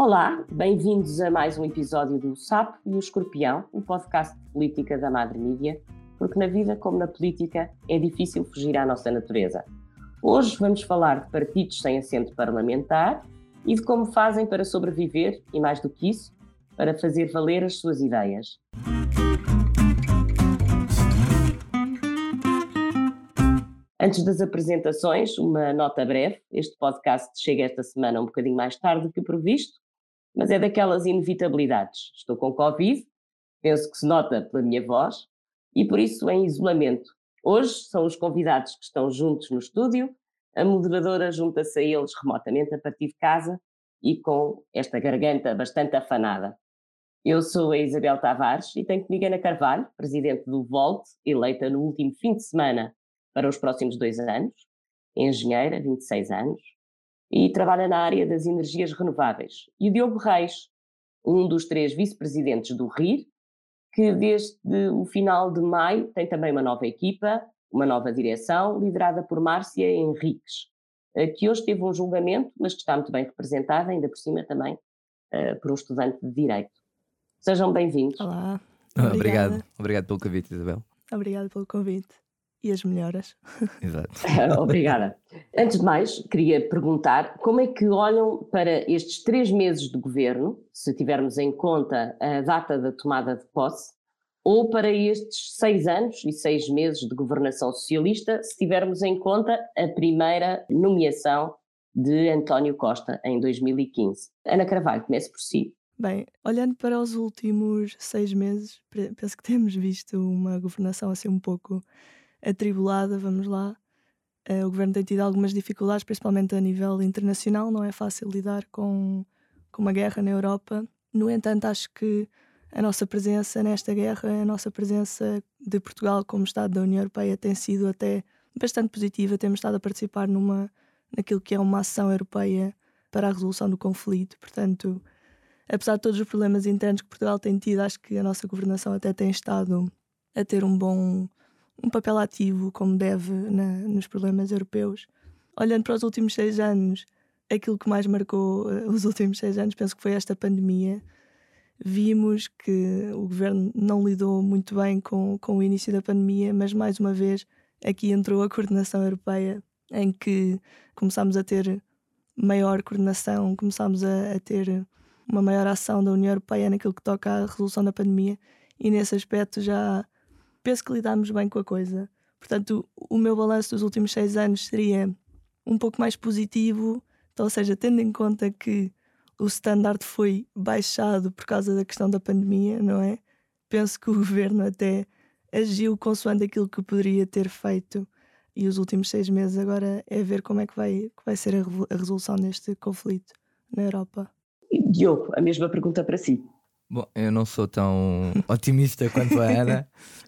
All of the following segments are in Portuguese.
Olá, bem-vindos a mais um episódio do Sapo e o Escorpião, o podcast de política da Madre Mídia, porque na vida, como na política, é difícil fugir à nossa natureza. Hoje vamos falar de partidos sem assento parlamentar e de como fazem para sobreviver e, mais do que isso, para fazer valer as suas ideias. Antes das apresentações, uma nota breve. Este podcast chega esta semana um bocadinho mais tarde do que o previsto, mas é daquelas inevitabilidades. Estou com Covid, penso que se nota pela minha voz, e por isso em isolamento. Hoje são os convidados que estão juntos no estúdio, a moderadora junta-se a eles remotamente a partir de casa e com esta garganta bastante afanada. Eu sou a Isabel Tavares e tenho comigo Ana Carvalho, presidente do Volt, eleita no último fim de semana para os próximos dois anos, engenheira, 26 anos, e trabalha na área das energias renováveis. E o Diogo Reis, um dos três vice-presidentes do RIR, que desde o final de maio tem também uma nova equipa, uma nova direção, liderada por Márcia Henriques, eh, que hoje teve um julgamento, mas que está muito bem representada, ainda por cima também uh, por um estudante de Direito. Sejam bem-vindos. Olá. Obrigado. Obrigado pelo convite, Isabel. Obrigado pelo convite e as melhoras. Exato. Obrigada. Antes de mais, queria perguntar como é que olham para estes três meses de governo, se tivermos em conta a data da tomada de posse, ou para estes seis anos e seis meses de governação socialista, se tivermos em conta a primeira nomeação de António Costa em 2015. Ana Carvalho, comece por si. Bem, olhando para os últimos seis meses, penso que temos visto uma governação assim um pouco atribulada, vamos lá. Uh, o governo tem tido algumas dificuldades, principalmente a nível internacional, não é fácil lidar com, com uma guerra na Europa. No entanto, acho que a nossa presença nesta guerra, a nossa presença de Portugal como Estado da União Europeia tem sido até bastante positiva. Temos estado a participar numa, naquilo que é uma ação europeia para a resolução do conflito. Portanto, apesar de todos os problemas internos que Portugal tem tido, acho que a nossa governação até tem estado a ter um bom um papel ativo, como deve, na, nos problemas europeus. Olhando para os últimos seis anos, aquilo que mais marcou uh, os últimos seis anos, penso que foi esta pandemia. Vimos que o governo não lidou muito bem com, com o início da pandemia, mas mais uma vez aqui entrou a coordenação europeia, em que começámos a ter maior coordenação, começámos a, a ter uma maior ação da União Europeia naquilo que toca à resolução da pandemia, e nesse aspecto já penso que lidámos bem com a coisa. Portanto, o meu balanço dos últimos seis anos seria um pouco mais positivo, então, ou seja, tendo em conta que o standard foi baixado por causa da questão da pandemia, não é? Penso que o governo até agiu consoante aquilo que poderia ter feito e os últimos seis meses agora é ver como é que vai, que vai ser a, a resolução deste conflito na Europa. Diogo, a mesma pergunta para si. Bom, eu não sou tão otimista quanto a Ana.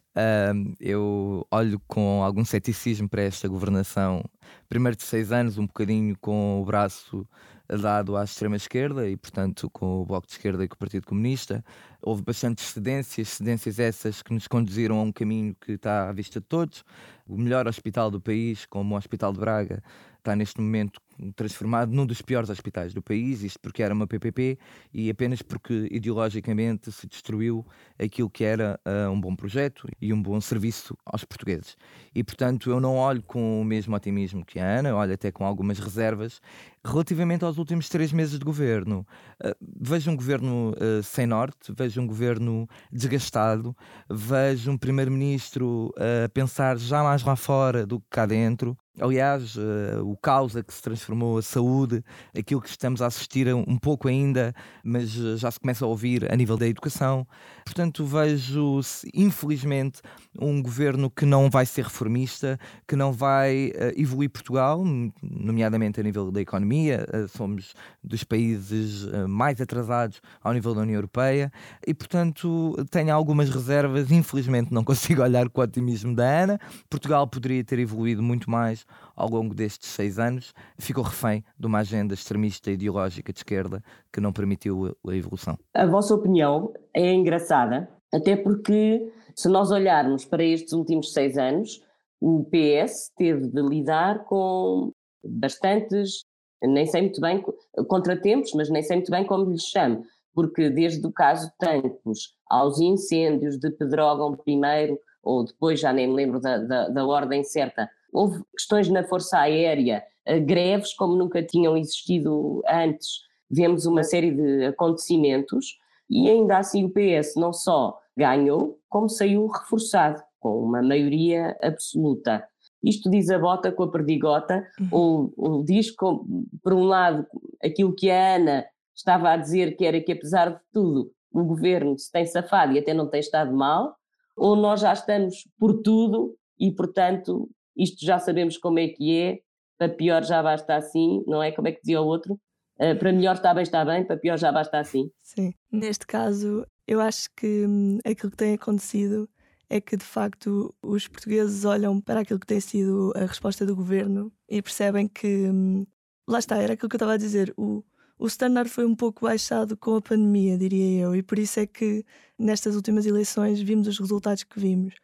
Eu olho com algum ceticismo para esta governação. Primeiro de seis anos, um bocadinho com o braço dado à extrema-esquerda e, portanto, com o Bloco de Esquerda e com o Partido Comunista. Houve bastantes cedências, cedências essas que nos conduziram a um caminho que está à vista de todos. O melhor hospital do país, como o Hospital de Braga, está neste momento transformado num dos piores hospitais do país, isto porque era uma PPP e apenas porque ideologicamente se destruiu aquilo que era uh, um bom projeto e um bom serviço aos portugueses. E portanto eu não olho com o mesmo otimismo que a Ana, olho até com algumas reservas relativamente aos últimos três meses de governo. Uh, vejo um governo uh, sem norte, vejo um governo desgastado, vejo um primeiro-ministro a pensar já mais lá fora do que cá dentro, Aliás, uh, o caos a que se transformou a saúde, aquilo que estamos a assistir um pouco ainda, mas eh, já se começa a ouvir a nível da educação. Portanto, vejo, infelizmente, um governo que não vai ser reformista, que não vai uh, evoluir Portugal, nomeadamente a nível da economia. Uh, somos dos países mais atrasados ao nível da União Europeia e, portanto, tenho algumas reservas. Infelizmente, não consigo olhar com o otimismo da Ana. Portugal poderia ter evoluído muito mais ao longo destes seis anos, ficou refém de uma agenda extremista ideológica de esquerda que não permitiu a evolução. A vossa opinião é engraçada, até porque se nós olharmos para estes últimos seis anos, o PS teve de lidar com bastantes nem sei muito bem, contratempos, mas nem sei muito bem como lhes chamo, porque desde o caso Tancos aos incêndios de Pedrógão primeiro, ou depois já nem me lembro da, da, da ordem certa, houve questões na Força Aérea, eh, greves como nunca tinham existido antes, vemos uma série de acontecimentos e ainda assim o PS não só ganhou, como saiu reforçado, com uma maioria absoluta. Isto diz a bota com a perdigota, uhum. ou, ou diz, com, por um lado, aquilo que a Ana estava a dizer, que era que apesar de tudo o governo se tem safado e até não tem estado mal, ou nós já estamos por tudo e, portanto, isto já sabemos como é que é, para pior já basta assim, não é? Como é que dizia o outro? Uh, para melhor está bem, está bem, para pior já basta assim. Sim, neste caso, eu acho que hum, aquilo que tem acontecido é que de facto os portugueses olham para aquilo que tem sido a resposta do governo e percebem que hum, lá está, era aquilo que eu estava a dizer, o, o standard foi um pouco baixado com a pandemia, diria eu, e por isso é que nestas últimas eleições vimos os resultados que vimos.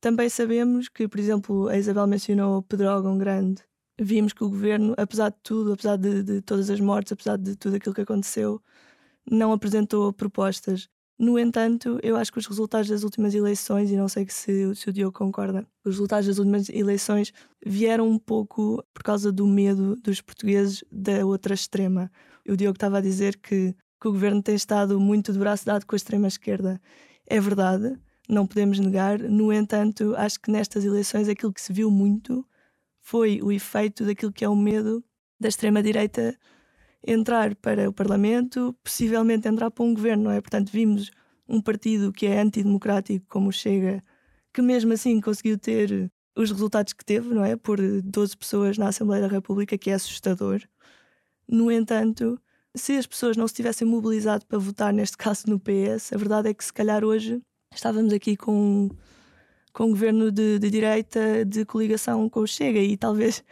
Também sabemos que, por exemplo, a Isabel mencionou Pedrógão Grande. Vimos que o governo, apesar de tudo, apesar de, de todas as mortes, apesar de tudo aquilo que aconteceu, não apresentou propostas. No entanto, eu acho que os resultados das últimas eleições, e não sei se, se o Diogo concorda, os resultados das últimas eleições vieram um pouco por causa do medo dos portugueses da outra extrema. O Diogo estava a dizer que, que o governo tem estado muito de braço dado com a extrema-esquerda. É verdade, não podemos negar. No entanto, acho que nestas eleições aquilo que se viu muito foi o efeito daquilo que é o medo da extrema-direita entrar para o Parlamento, possivelmente entrar para um governo, não é? Portanto, vimos um partido que é antidemocrático, como o Chega, que mesmo assim conseguiu ter os resultados que teve, não é? Por 12 pessoas na Assembleia da República, que é assustador. No entanto, se as pessoas não se tivessem mobilizado para votar, neste caso no PS, a verdade é que se calhar hoje estávamos aqui com, com um governo de, de direita de coligação com o Chega e talvez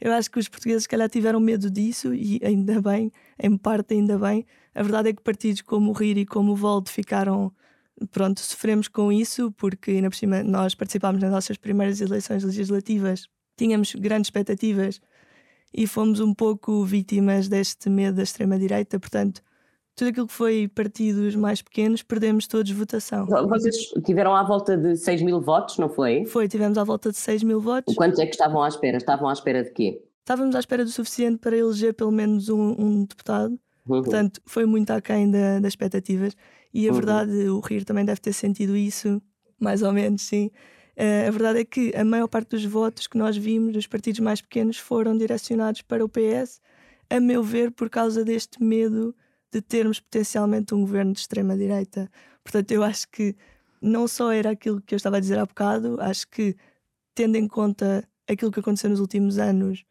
eu acho que os portugueses se calhar tiveram medo disso e ainda bem, em parte ainda bem. A verdade é que partidos como o RIR e como o VOLD ficaram pronto, sofremos com isso porque ainda por cima nós participámos nas nossas primeiras eleições legislativas, tínhamos grandes expectativas e fomos um pouco vítimas deste medo da extrema-direita, portanto tudo aquilo que foi partidos mais pequenos, perdemos todos votação. Vocês tiveram à volta de 6 mil votos, não foi? Foi, tivemos à volta de 6 mil votos. Quantos é que estavam à espera? Estavam à espera de quê? Estávamos à espera do suficiente para eleger pelo menos um, um deputado. Uhum. Portanto, foi muito aquém da, das expectativas. E a uhum. verdade, o Rir também deve ter sentido isso, mais ou menos, sim. Uh, a verdade é que a maior parte dos votos que nós vimos dos partidos mais pequenos foram direcionados para o PS, a meu ver, por causa deste medo de termos potencialmente um governo de extrema-direita. Portanto, eu acho que não só era aquilo que eu estava a dizer há bocado, acho que, tendo em conta aquilo que aconteceu nos últimos anos,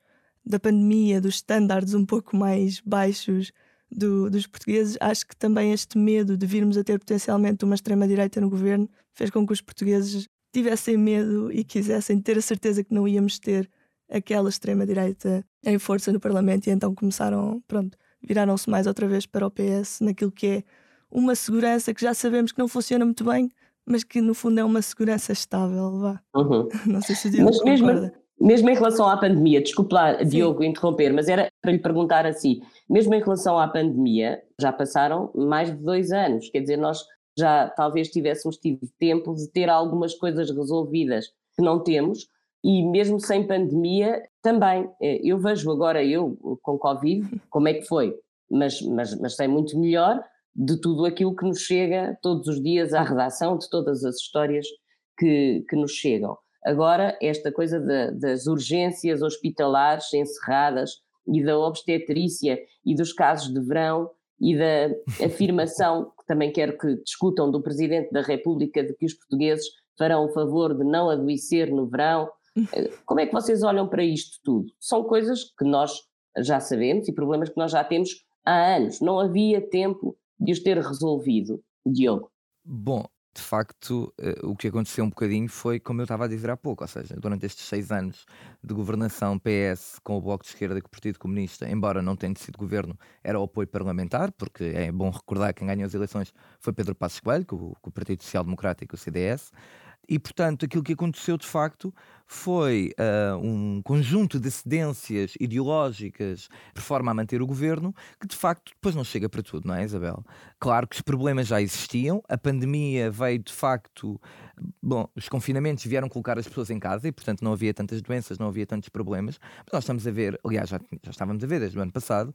da pandemia, dos estándares um pouco mais baixos do, dos portugueses, acho que também este medo de virmos a ter potencialmente uma extrema-direita no governo fez com que os portugueses tivessem medo e quisessem ter a certeza que não íamos ter aquela extrema-direita em força no Parlamento e então começaram, pronto, viraram-se mais outra vez para o PS naquilo que é uma segurança que já sabemos que não funciona muito bem, mas que no fundo é uma segurança estável. Vá. Uhum. Não sei se o Diogo mas mesmo, mesmo em relação à pandemia, desculpe lá, Sim. Diogo, interromper, mas era para lhe perguntar assim: mesmo em relação à pandemia, já passaram mais de dois anos, quer dizer, nós já talvez tivéssemos tido tempo de ter algumas coisas resolvidas que não temos, e mesmo sem pandemia também. Eh, eu vejo agora, eu com Covid, como é que foi, mas, mas, mas sei muito melhor de tudo aquilo que nos chega todos os dias à redação, de todas as histórias que, que nos chegam. Agora, esta coisa de, das urgências hospitalares encerradas e da obstetrícia e dos casos de verão e da afirmação, que também quero que discutam do Presidente da República, de que os portugueses farão o favor de não adoecer no verão, como é que vocês olham para isto tudo? São coisas que nós já sabemos e problemas que nós já temos há anos. Não havia tempo de os ter resolvido. Diogo. Bom, de facto, eh, o que aconteceu um bocadinho foi como eu estava a dizer há pouco, ou seja, durante estes seis anos de governação PS com o Bloco de Esquerda e com o Partido Comunista, embora não tenha sido governo, era o apoio parlamentar, porque é bom recordar que quem ganhou as eleições foi Pedro Passos Coelho, com o, Partido Social Democrático o CDS. E, portanto, aquilo que aconteceu de facto foi uh, um conjunto de cedências ideológicas por forma a manter o governo, que de facto depois não chega para tudo, não é, Isabel? Claro que os problemas já existiam, a pandemia veio de facto. Bom, os confinamentos vieram colocar as pessoas em casa e, portanto, não havia tantas doenças, não havia tantos problemas. Mas nós estamos a ver, aliás, já, já estávamos a ver desde o ano passado,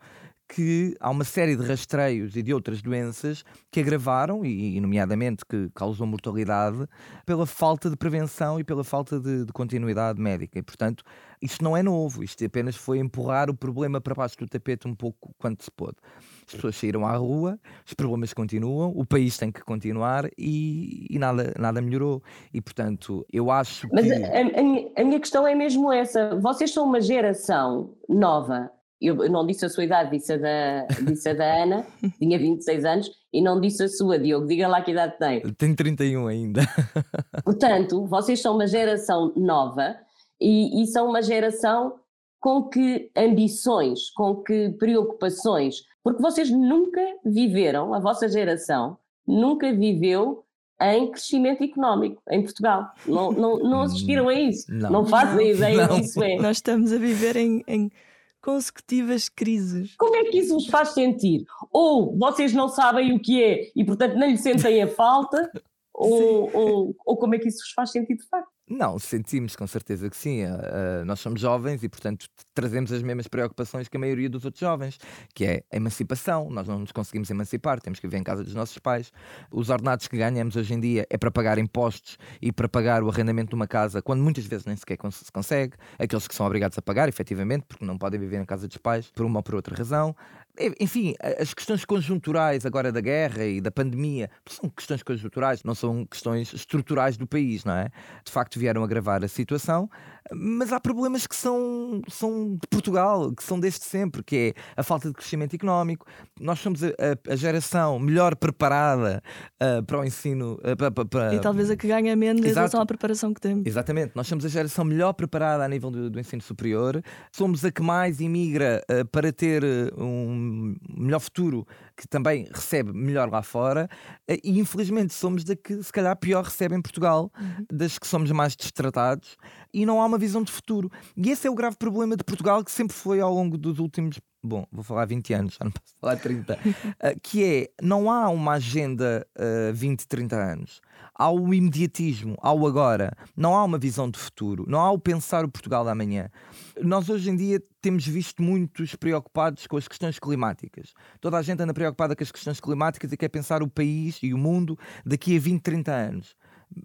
que há uma série de rastreios e de outras doenças que agravaram, e, nomeadamente que causou mortalidade, pela falta de prevenção e pela falta de, de continuidade médica. E, portanto, isto não é novo, isto apenas foi empurrar o problema para baixo do tapete um pouco quanto se pôde. As pessoas saíram à rua, os problemas continuam, o país tem que continuar e, e nada, nada melhorou. E, portanto, eu acho Mas que. Mas a, a, a minha questão é mesmo essa: vocês são uma geração nova eu não disse a sua idade, disse a da, disse a da Ana, tinha 26 anos, e não disse a sua, Diogo, diga lá que idade tem. Tenho 31 ainda. Portanto, vocês são uma geração nova e, e são uma geração com que ambições, com que preocupações, porque vocês nunca viveram, a vossa geração nunca viveu em crescimento económico em Portugal. Não, não, não assistiram a isso. Não, não fazem ideia do que isso é. Nós estamos a viver em, em consecutivas crises. Como é que isso vos faz sentir? Ou vocês não sabem o que é e, portanto, não lhe sentem a falta, ou, ou, ou, como é que isso vos faz sentir de facto? Não, sentimos com certeza que sim. Uh, nós somos jovens e, portanto, trazemos as mesmas preocupações que a maioria dos outros jovens, que é a emancipação. Nós não nos conseguimos emancipar, temos que viver em casa dos nossos pais. Os ordenados que ganhamos hoje em dia é para pagar impostos e para pagar o arrendamento de uma casa, quando muitas vezes nem sequer se consegue. Aqueles que são obrigados a pagar, efetivamente, porque não podem viver em casa dos pais por uma ou por outra razão. Enfim, as questões conjunturais agora da guerra e da pandemia são questões conjunturais, não são questões estruturais do país, não é? De facto, vieram agravar a situação, mas há problemas que são, são de Portugal, que são desde sempre, que é a falta de crescimento económico. Nós somos a, a, a geração melhor preparada uh, para o ensino. Uh, para, para... E talvez a que ganha menos em relação à preparação que temos. Exatamente, nós somos a geração melhor preparada a nível do, do ensino superior, somos a que mais imigra uh, para ter um melhor futuro, que também recebe melhor lá fora, eh, e infelizmente somos da que se calhar pior recebe em Portugal, uhum. das que somos mais destratados, e não há uma visão de futuro. E esse é o grave problema de Portugal, que sempre foi ao longo dos últimos bom, vou falar 20 anos, já não posso falar 30, uh, eh, que é, não há uma agenda uh, 20, 30 anos. Há o imediatismo, há o agora. Não há uma visão de futuro. Não há o pensar o Portugal da manhã. Nós hoje em dia temos visto muitos preocupados com as questões climáticas. Toda a gente anda preocupada com as questões climáticas e quer pensar o país e o mundo daqui a 20, 30 anos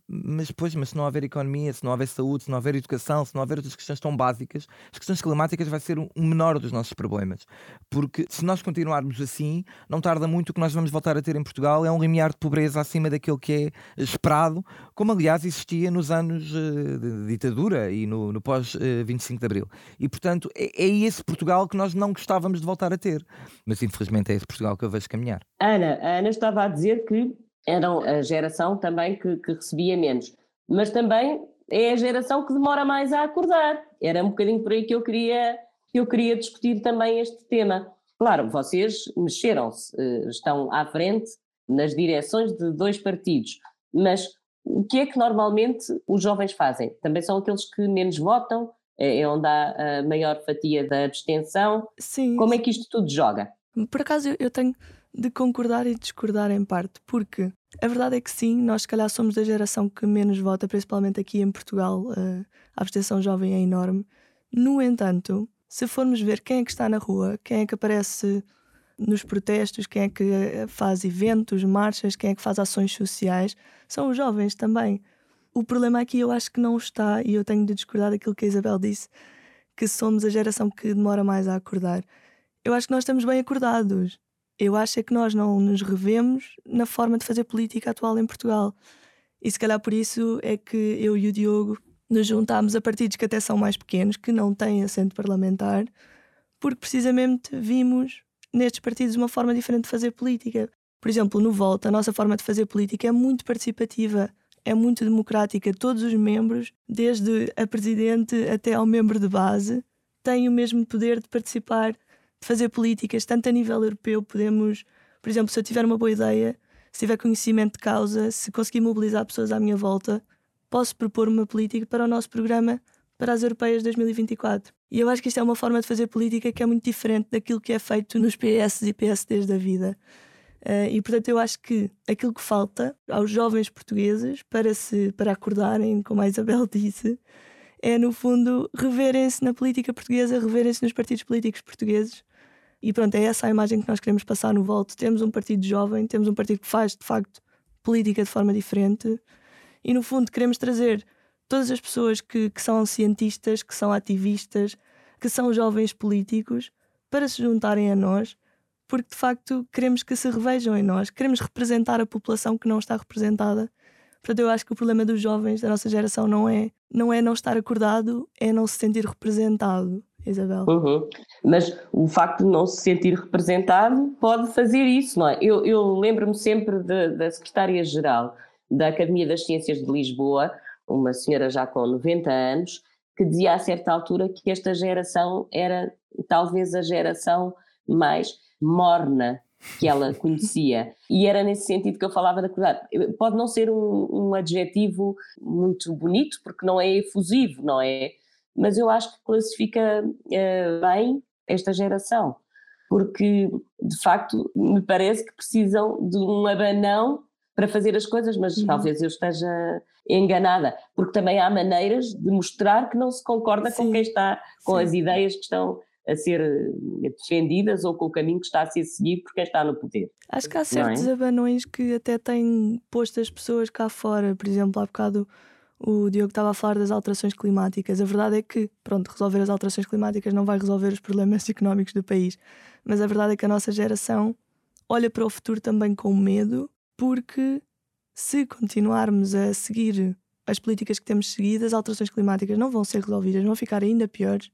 mas depois, mas se não houver economia, se não houver saúde, se não houver educação, se não houver outras questões tão básicas, as questões climáticas vai ser um, menor dos nossos problemas. Porque se nós continuarmos assim, não tarda muito o que nós vamos voltar a ter em Portugal é um limiar de pobreza acima daquilo que é esperado, como aliás existia nos anos uh, de ditadura e no, no pós-25 uh, de Abril. E portanto, é, é esse Portugal que nós não gostávamos de voltar a ter. Mas infelizmente é esse Portugal que eu vejo caminhar. Ana, a Ana estava a dizer que eram a geração também que, que recebia menos. Mas também é a geração que demora mais a acordar. Era um bocadinho por aí que eu queria, que eu queria discutir também este tema. Claro, vocês mexeram-se, eh, estão à frente nas direções de dois partidos, mas o que é que normalmente os jovens fazem? Também são aqueles que menos votam, é, é onde há a maior fatia da abstenção. Sim. Como é que isto tudo joga? Por acaso eu tenho de concordar e discordar em parte, porque a verdade é que sim, nós se calhar somos da geração que menos vota, principalmente aqui em Portugal, a abstenção jovem é enorme. No entanto, se formos ver quem é que está na rua, quem é que aparece nos protestos, quem é que eh, faz eventos, marchas, quem é que faz ações sociais, são os jovens também. O problema aqui eu acho que não está, e eu tenho de discordar daquilo que a Isabel disse, que somos a geração que demora mais a acordar. Eu acho que nós estamos bem acordados eu acho é que nós não nos revemos na forma de fazer política atual em Portugal. E se calhar por isso é que eu e o Diogo nos juntámos a partidos que até são mais pequenos, que não têm assento parlamentar, porque precisamente vimos nestes partidos uma forma diferente de fazer política. Por exemplo, no Volta, a nossa forma de fazer política é muito participativa, é muito democrática. Todos os membros, desde a presidente até ao membro de base, têm o mesmo poder de participar fazer políticas, tanto a nível europeu, podemos, por exemplo, se eu tiver uma boa ideia, se tiver conhecimento de causa, se conseguir mobilizar pessoas à minha volta, posso propor uma política para o nosso programa para as europeias de 2024. E eu acho que isto é uma forma de fazer política que é muito diferente daquilo que é feito nos PS e PSDs da vida. Uh, e portanto eu acho que aquilo que falta aos jovens portugueses para se para acordarem, como a Isabel disse, é no fundo reverem-se na política portuguesa, reverem-se nos partidos políticos portugueses. E pronto, é essa a imagem que nós queremos passar no voto. Temos um partido jovem, temos um partido que faz de facto política de forma diferente e no fundo queremos trazer todas as pessoas que, que são cientistas, que são ativistas, que são jovens políticos para se juntarem a nós porque de facto queremos que se revejam em nós, queremos representar a população que não está representada. Portanto, eu acho que o problema dos jovens da nossa geração não é não, é não estar acordado, é não se sentir representado. Isabel. Uhum. Mas o facto de não se sentir representado pode fazer isso, não é? Eu, eu lembro-me sempre de, da secretária-geral da Academia das Ciências de Lisboa, uma senhora já com 90 anos, que dizia a certa altura que esta geração era talvez a geração mais morna que ela conhecia. E era nesse sentido que eu falava da acordar. Pode não ser um, um, adjetivo muito bonito, porque não é efusivo, não é? Mas eu acho que classifica uh, bem esta geração, porque de facto me parece que precisam de um abanão para fazer as coisas, mas uhum. talvez eu esteja enganada, porque também há maneiras de mostrar que não se concorda Sim. com quem está, com Sim. as ideias que estão a ser eh, defendidas ou com o caminho que está a ser seguido por quem está no poder. Acho que há certos é? abanões que até têm posto as pessoas cá fora. Por exemplo, há bocado o Diogo estava a falar das alterações climáticas. A verdade é que, pronto, resolver as alterações climáticas não vai resolver os problemas económicos do país. Mas a verdade é que a nossa geração olha para o futuro também com medo, porque se continuarmos a seguir as políticas que temos seguido, as alterações climáticas não vão ser resolvidas, vão ficar ainda piores.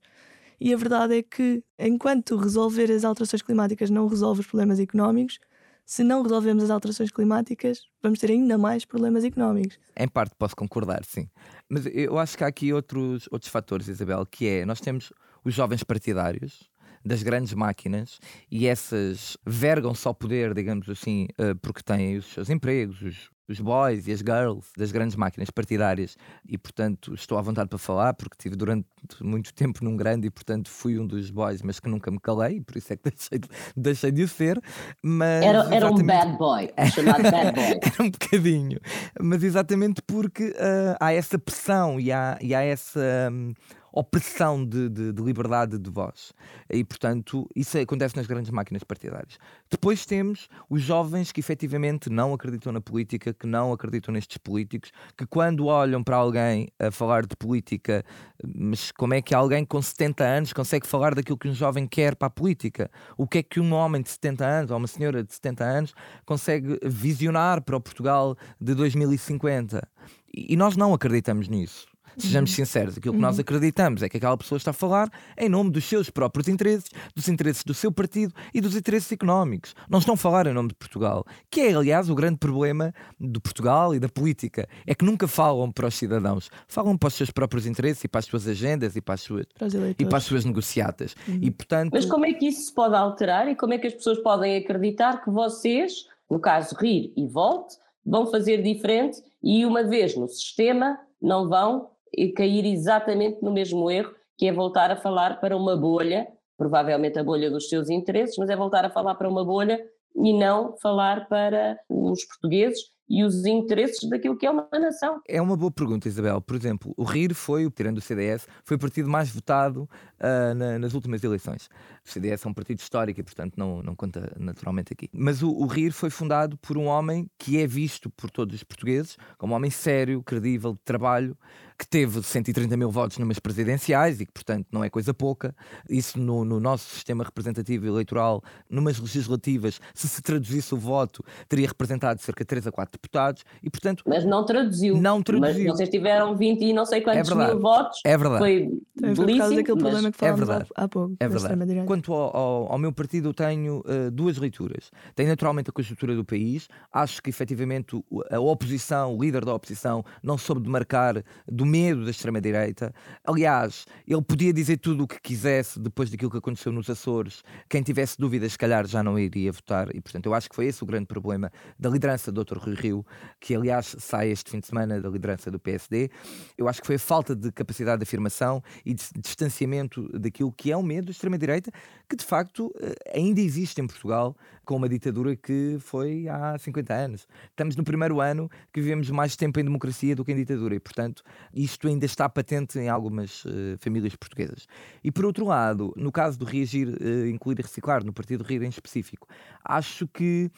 E a verdade é que, enquanto resolver as alterações climáticas não resolve os problemas económicos, se não resolvemos as alterações climáticas, vamos ter ainda mais problemas económicos. Em parte posso concordar, sim. Mas eu acho que há aqui outros, outros fatores, Isabel, que é, nós temos os jovens partidários, das grandes máquinas e essas vergam-se ao poder, digamos assim, eh, porque têm os seus empregos, os, os boys e as girls das grandes máquinas partidárias. E portanto estou à vontade para falar porque tive durante muito tempo num grande e portanto fui um dos boys mas que nunca me calei por isso é que deixei de, deixei de o ser. Mas era, era um bad boy chamado bad boy. Era um bocadinho. Mas exatamente porque uh, há essa pressão e há, e há essa um, opressão de, de, de, liberdade de voz. E, portanto, isso acontece nas grandes máquinas partidárias. Depois temos os jovens que efetivamente não acreditam na política, que não acreditam nestes políticos, que quando olham para alguém a falar de política, mas como é que alguém com 70 anos consegue falar daquilo que um jovem quer para a política? O que é que um homem de 70 anos ou uma senhora de 70 anos consegue visionar para o Portugal de 2050? E nós não acreditamos nisso. Sejamos uhum. sinceros, aquilo que nós uhum. acreditamos é que aquela pessoa está a falar em nome dos seus próprios interesses, dos interesses do seu partido e dos interesses económicos. Não estão a falar em nome de Portugal, que é, aliás, o grande problema de Portugal e da política. É que nunca falam para os cidadãos, falam para os seus próprios interesses e para as suas agendas e para as suas, para e para as suas negociatas. Uhum. E, portanto... Mas como é que isso se pode alterar e como é que as pessoas podem acreditar que vocês, no caso rir e volte, vão fazer diferente e uma vez no sistema não vão e cair exatamente no mesmo erro, que é voltar a falar para uma bolha, provavelmente a bolha dos seus interesses, mas é voltar a falar para uma bolha e não falar para os portugueses e os interesses daquilo que é uma nação. É uma boa pergunta, Isabel. Por exemplo, o RIR foi, tirando o CDS, foi o partido mais votado uh, na, nas últimas eleições. O CDS é um partido histórico e, portanto, não, não conta naturalmente aqui. Mas o, o RIR foi fundado por um homem que é visto por todos os portugueses como um homem sério, credível, de trabalho, que teve 130 mil votos numas presidenciais e que, portanto, não é coisa pouca. Isso no, no nosso sistema representativo eleitoral, numas legislativas, se se traduzisse o voto, teria representado cerca de 3 a 4 deputados e, portanto. Mas não traduziu. Não traduziu. Mas vocês tiveram 20 e não sei quantos é mil votos. É verdade. Foi belíssimo. daquele que é verdade. há, pouco. É verdade. Quanto ao, ao, ao, meu partido, eu tenho uh, duas leituras. Tenho naturalmente a conjuntura do país. Acho que efetivamente a oposição, o líder da oposição, não soube demarcar do do medo da extrema-direita. Aliás, ele podia dizer tudo o que quisesse depois daquilo que aconteceu nos Açores. Quem tivesse dúvidas, se calhar, já não iria votar. E, portanto, eu acho que foi esse o grande problema da liderança do Dr. Rui Rio, que, aliás, sai este fim de semana da liderança do PSD. Eu acho que foi a falta de capacidade de afirmação e de distanciamento daquilo que é o medo da extrema-direita, que, de facto, eh, ainda existe em Portugal, com uma ditadura que foi há 50 anos. Estamos no primeiro ano que vivemos mais tempo em democracia do que em ditadura e, portanto, isto ainda está patente em algumas uh, famílias portuguesas. E, por outro lado, no caso do reagir, uh, incluir e reciclar, no Partido Rir em específico, acho que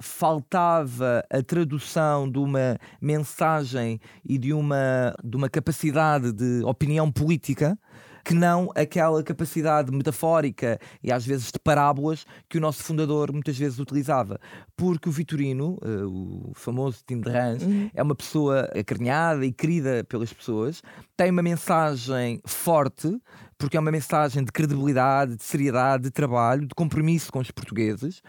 faltava a tradução de uma mensagem e de uma, de uma capacidade de opinião política que não aquela capacidade metafórica e às vezes de parábolas que o nosso fundador muitas vezes utilizava. Porque o Vitorino, uh, o famoso Tim de Rans, uhum. é uma pessoa acarinhada e querida pelas pessoas, tem uma mensagem forte, porque é uma mensagem de credibilidade, de seriedade, de trabalho, de compromisso com os portugueses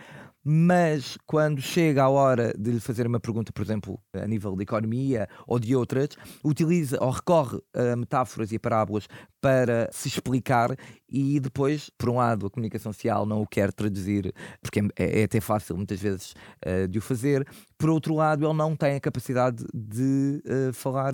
mas quando chega a hora de lhe fazer uma pergunta, por exemplo, a nível de economia ou de outras, utiliza ou recorre a metáforas e a parábolas para se explicar e depois, por um lado, a comunicação social não o quer traduzir, porque é, é até fácil muitas vezes uh, de o fazer, por outro lado, ele não tem a capacidade de uh, falar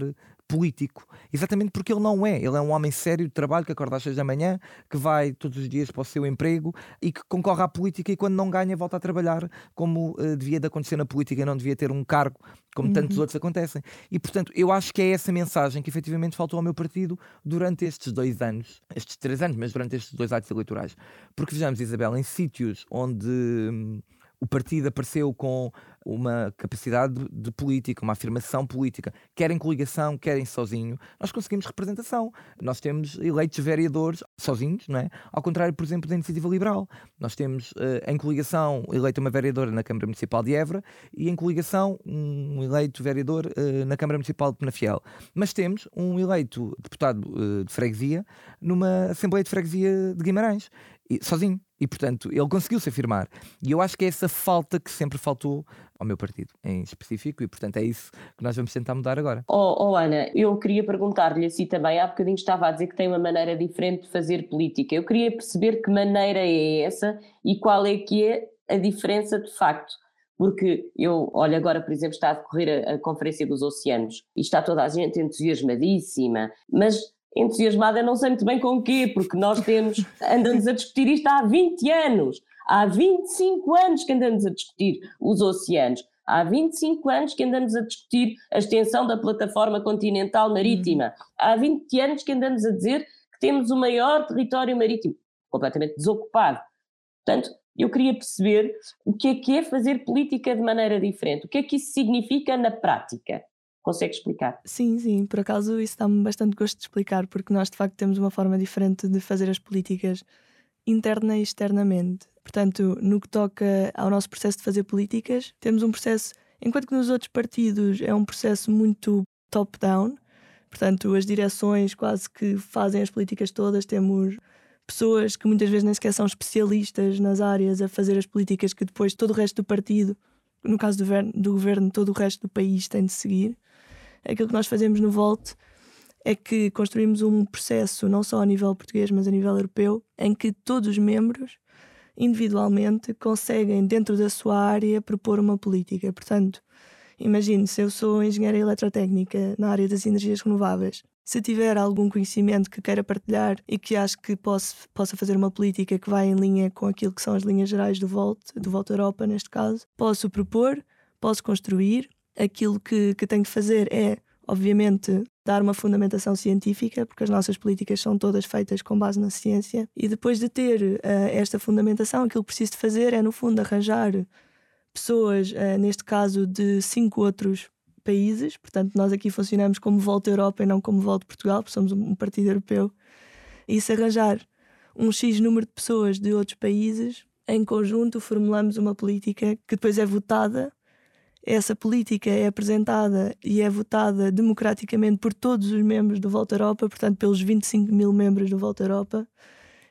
político. Exatamente porque ele não é. Ele é um homem sério de trabalho que acorda às seis da manhã, que vai todos os dias para o seu emprego e que concorre à política e quando não ganha volta a trabalhar como uh, devia de acontecer na política, não devia ter um cargo como uhum. tantos outros acontecem. E portanto, eu acho que é essa mensagem que efetivamente faltou ao meu partido durante estes dois anos, estes três anos, mas durante estes dois atos eleitorais. Porque vejamos, Isabel, em sítios onde. Hum, o partido apareceu com uma capacidade de política, uma afirmação política, quer em coligação, quer em sozinho, nós conseguimos representação. Nós temos eleitos vereadores sozinhos, não é? Ao contrário, por exemplo, da Iniciativa Liberal. Nós temos uh, em coligação eleita uma vereadora na Câmara Municipal de Évora e em coligação um eleito vereador uh, na Câmara Municipal de Penafiel. Mas temos um eleito deputado uh, de freguesia numa Assembleia de Freguesia de Guimarães sozinho. E, portanto, ele conseguiu se afirmar. E eu acho que é essa falta que sempre faltou ao meu partido, em específico, e, portanto, é isso que nós vamos tentar mudar agora. Oh, oh Ana, eu queria perguntar-lhe assim também. Há bocadinho estava a dizer que tem uma maneira diferente de fazer política. Eu queria perceber que maneira é essa e qual é que é a diferença de facto. Porque eu, olha, agora, por exemplo, está a decorrer a, a Conferência dos Oceanos e está toda a gente entusiasmadíssima, mas entusiasmada não sei muito bem com o quê, porque nós temos, andamos a discutir isto há 20 anos, há 25 anos que andamos a discutir os oceanos, há 25 anos que andamos a discutir a extensão da plataforma continental marítima, uhum. há 20 anos que andamos a dizer que temos o maior território marítimo, completamente desocupado. Portanto, eu queria perceber o que é que é fazer política de maneira diferente, o que é que isso significa na prática. Consegue explicar? Sim, sim, por acaso isso dá-me bastante gosto de explicar, porque nós de facto temos uma forma diferente de fazer as políticas interna e externamente. Portanto, no que toca ao nosso processo de fazer políticas, temos um processo, enquanto que nos outros partidos é um processo muito top-down, portanto, as direções quase que fazem as políticas todas, temos pessoas que muitas vezes nem sequer são especialistas nas áreas a fazer as políticas que depois todo o resto do partido, no caso do governo, do governo todo o resto do país tem de seguir aquilo que nós fazemos no Volte é que construímos um processo, não só a nível português, mas a nível europeu, em que todos os membros, individualmente, conseguem, dentro da sua área, propor uma política. Portanto, imagine se eu sou engenheira eletrotécnica na área das energias renováveis. Se tiver algum conhecimento que queira partilhar e que acho que posso, possa fazer uma política que vai em linha com aquilo que são as linhas gerais do Volte, do Volte Europa, neste caso, posso propor, posso construir aquilo que, que tenho de fazer é, obviamente, dar uma fundamentação científica, porque as nossas políticas são todas feitas com base na ciência, e depois de ter uh, esta fundamentação, aquilo que preciso de fazer é, no fundo, arranjar pessoas, uh, neste caso, de cinco outros países, portanto, nós aqui funcionamos como Volta Europa e não como Volta Portugal, porque somos um partido europeu, e se arranjar um X número de pessoas de outros países, em conjunto formulamos uma política que depois é votada essa política é apresentada e é votada democraticamente por todos os membros do Volta Europa, portanto, pelos 25 mil membros do Volta Europa,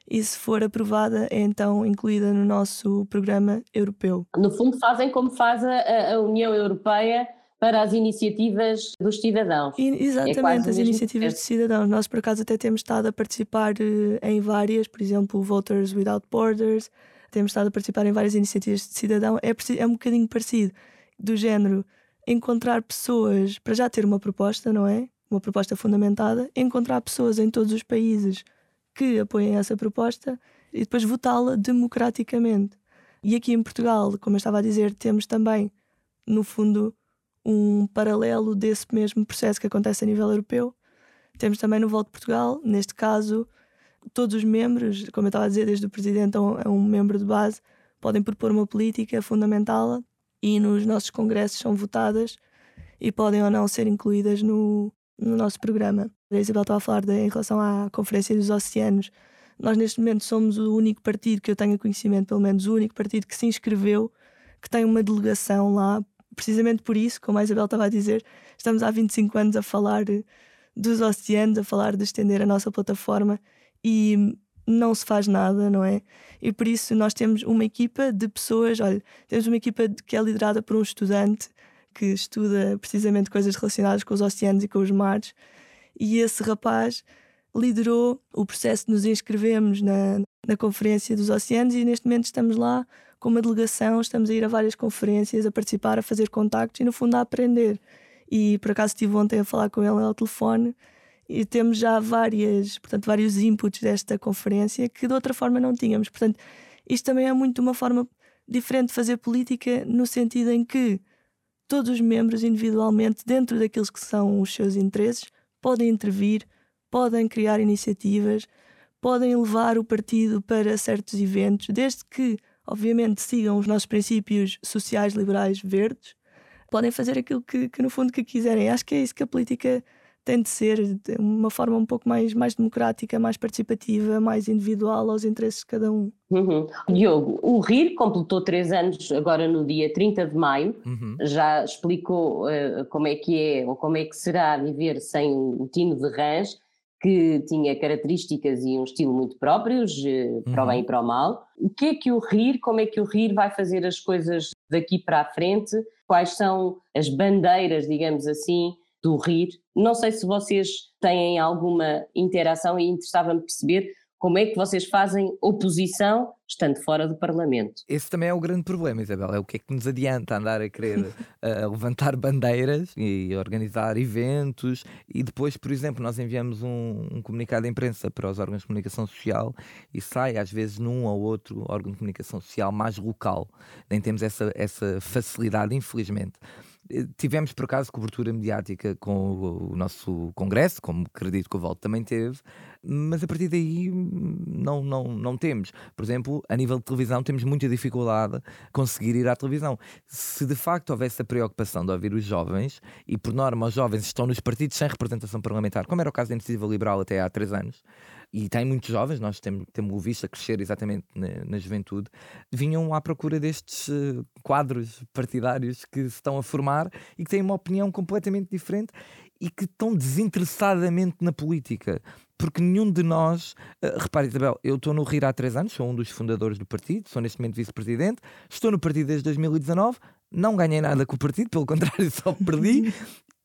e se for aprovada, é então incluída no nosso programa europeu. No fundo, fazem como faz a, a União Europeia para as iniciativas dos cidadãos. E, é exatamente, é as iniciativas de cidadãos. Nós, por acaso, até temos estado a participar uh, em várias, por exemplo, Voters Without Borders, temos estado a participar em várias iniciativas de cidadão. É, é um bocadinho parecido, do género encontrar pessoas para já ter uma proposta, não é? Uma proposta fundamentada, encontrar pessoas em todos os países que apoiem essa proposta e depois votá-la democraticamente. E aqui em Portugal, como eu estava a dizer, temos também, no fundo, um paralelo desse mesmo processo que acontece a nível europeu. Temos também no Voto de Portugal, neste caso, todos os membros, como eu estava a dizer, desde o presidente a um, a um membro de base, podem propor uma política, fundamentá-la e nos nossos congressos são votadas e podem ou não ser incluídas no, no nosso programa. A Isabel estava a falar de, em relação à Conferência dos Oceanos. Nós, neste momento, somos o único partido que eu tenho conhecimento, pelo menos o único partido que se inscreveu, que tem uma delegação lá, precisamente por isso, como a Isabel estava a dizer, estamos há 25 anos a falar dos oceanos, a falar de estender a nossa plataforma e não se faz nada, não é? E por isso nós temos uma equipa de pessoas, olha, temos uma equipa que é liderada por um estudante que estuda precisamente coisas relacionadas com os oceanos e com os mares, e esse rapaz liderou o processo de nos inscrevermos na, na Conferência dos Oceanos e neste momento estamos lá com uma delegação, estamos a ir a várias conferências, a participar, a fazer contactos e no fundo a aprender. E por acaso estive ontem a falar com ele ao telefone e temos já várias, portanto, vários inputs desta conferência que de outra forma não tínhamos. Portanto, isto também é muito uma forma diferente de fazer política no sentido em que todos os membros individualmente, dentro daqueles que são os seus interesses, podem intervir, podem criar iniciativas, podem levar o partido para certos eventos, desde que, obviamente, sigam os nossos princípios sociais, liberais, verdes, podem fazer aquilo que, que no fundo que quiserem. Acho que é isso que a política tem de ser de uma forma um pouco mais, mais democrática, mais participativa, mais individual aos interesses de cada um. Uhum. Diogo, o RIR completou três anos agora no dia 30 de maio, uhum. já explicou uh, como é que é ou como é que será viver sem o Tino de Rãs, que tinha características e um estilo muito próprios, uh, para o bem e para o mal. O que é que o RIR, como é que o RIR vai fazer as coisas daqui para a frente? Quais são as bandeiras, digamos assim, do rir. Não sei se vocês têm alguma interação e interessava-me perceber como é que vocês fazem oposição estando fora do Parlamento. Esse também é o grande problema, Isabel. É o que é que nos adianta andar a querer uh, levantar bandeiras e organizar eventos e depois, por exemplo, nós enviamos um, um, comunicado de imprensa para os órgãos de comunicação social e sai às vezes num ou outro órgão de comunicação social mais local. Nem temos essa, essa facilidade, infelizmente. Tivemos, por acaso, cobertura mediática com o nosso congresso, como acredito que o Volta também teve, mas a partir daí não, não, não temos. Por exemplo, a nível de televisão, temos muita dificuldade conseguir ir à televisão. Se de facto houvesse a preocupação de ouvir os jovens, e por norma os jovens estão nos partidos sem representação parlamentar, como era o caso da Iniciativa Liberal até há três anos, e tem muitos jovens, nós temos, temos visto a crescer exatamente na, na juventude, vinham à procura destes uh, quadros partidários que se estão a formar e que têm uma opinião completamente diferente e que estão desinteressadamente na política. Porque nenhum de nós, uh, repare Isabel, eu estou no RIR há três anos, sou um dos fundadores do partido, sou neste momento vice-presidente, estou no partido desde 2019, não ganhei nada com o partido, pelo contrário, só perdi.